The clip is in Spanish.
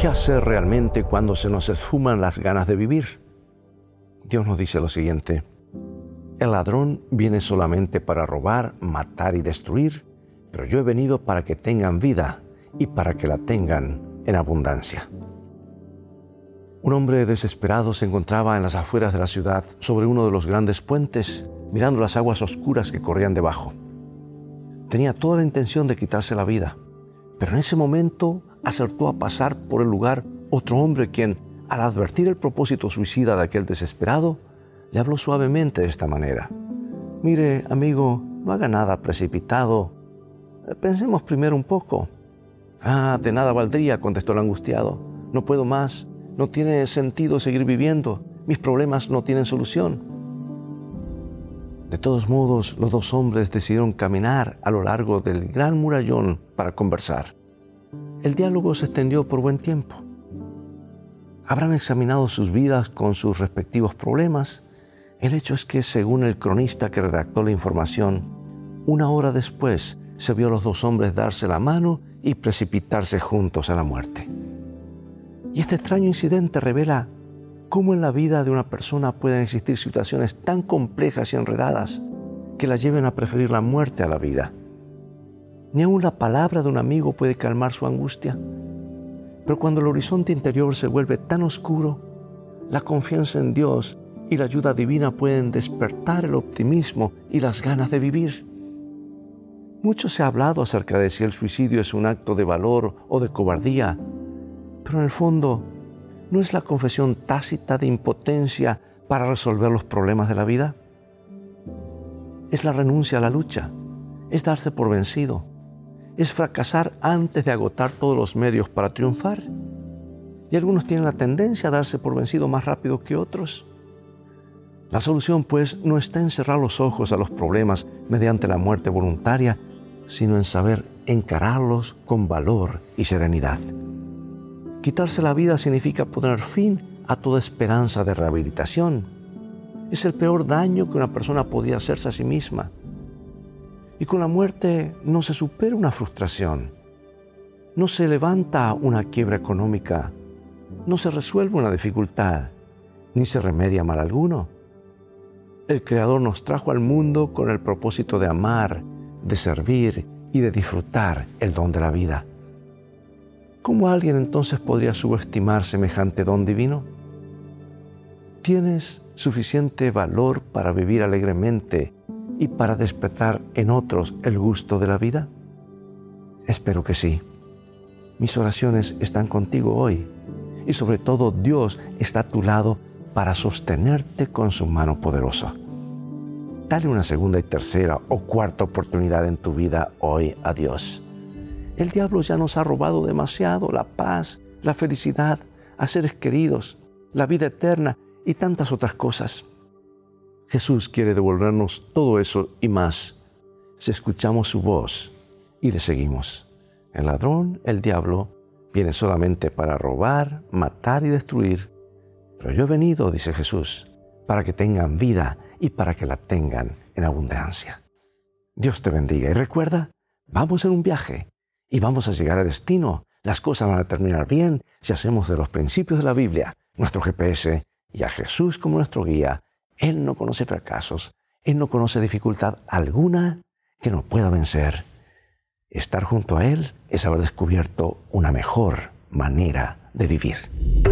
¿Qué hacer realmente cuando se nos esfuman las ganas de vivir? Dios nos dice lo siguiente, el ladrón viene solamente para robar, matar y destruir, pero yo he venido para que tengan vida y para que la tengan en abundancia. Un hombre desesperado se encontraba en las afueras de la ciudad sobre uno de los grandes puentes, mirando las aguas oscuras que corrían debajo. Tenía toda la intención de quitarse la vida, pero en ese momento acertó a pasar por el lugar otro hombre quien, al advertir el propósito suicida de aquel desesperado, le habló suavemente de esta manera. Mire, amigo, no haga nada precipitado. Pensemos primero un poco. Ah, de nada valdría, contestó el angustiado. No puedo más. No tiene sentido seguir viviendo. Mis problemas no tienen solución. De todos modos, los dos hombres decidieron caminar a lo largo del gran murallón para conversar. El diálogo se extendió por buen tiempo. Habrán examinado sus vidas con sus respectivos problemas. El hecho es que, según el cronista que redactó la información, una hora después se vio a los dos hombres darse la mano y precipitarse juntos a la muerte. Y este extraño incidente revela cómo en la vida de una persona pueden existir situaciones tan complejas y enredadas que la lleven a preferir la muerte a la vida. Ni aun la palabra de un amigo puede calmar su angustia. Pero cuando el horizonte interior se vuelve tan oscuro, la confianza en Dios y la ayuda divina pueden despertar el optimismo y las ganas de vivir. Mucho se ha hablado acerca de si el suicidio es un acto de valor o de cobardía, pero en el fondo, ¿no es la confesión tácita de impotencia para resolver los problemas de la vida? Es la renuncia a la lucha, es darse por vencido, es fracasar antes de agotar todos los medios para triunfar. Y algunos tienen la tendencia a darse por vencido más rápido que otros. La solución, pues, no está en cerrar los ojos a los problemas mediante la muerte voluntaria, sino en saber encararlos con valor y serenidad. Quitarse la vida significa poner fin a toda esperanza de rehabilitación. Es el peor daño que una persona podría hacerse a sí misma. Y con la muerte no se supera una frustración, no se levanta una quiebra económica, no se resuelve una dificultad, ni se remedia mal alguno. El Creador nos trajo al mundo con el propósito de amar, de servir y de disfrutar el don de la vida. ¿Cómo alguien entonces podría subestimar semejante don divino? ¿Tienes suficiente valor para vivir alegremente y para despertar en otros el gusto de la vida? Espero que sí. Mis oraciones están contigo hoy y sobre todo Dios está a tu lado para sostenerte con su mano poderosa. Dale una segunda y tercera o cuarta oportunidad en tu vida hoy a Dios. El diablo ya nos ha robado demasiado la paz, la felicidad, a seres queridos, la vida eterna y tantas otras cosas. Jesús quiere devolvernos todo eso y más si escuchamos su voz y le seguimos. El ladrón, el diablo, viene solamente para robar, matar y destruir. Pero yo he venido, dice Jesús, para que tengan vida y para que la tengan en abundancia. Dios te bendiga y recuerda, vamos en un viaje y vamos a llegar a destino. Las cosas van a terminar bien si hacemos de los principios de la Biblia nuestro GPS y a Jesús como nuestro guía él no conoce fracasos, Él no conoce dificultad alguna que no pueda vencer. Estar junto a Él es haber descubierto una mejor manera de vivir.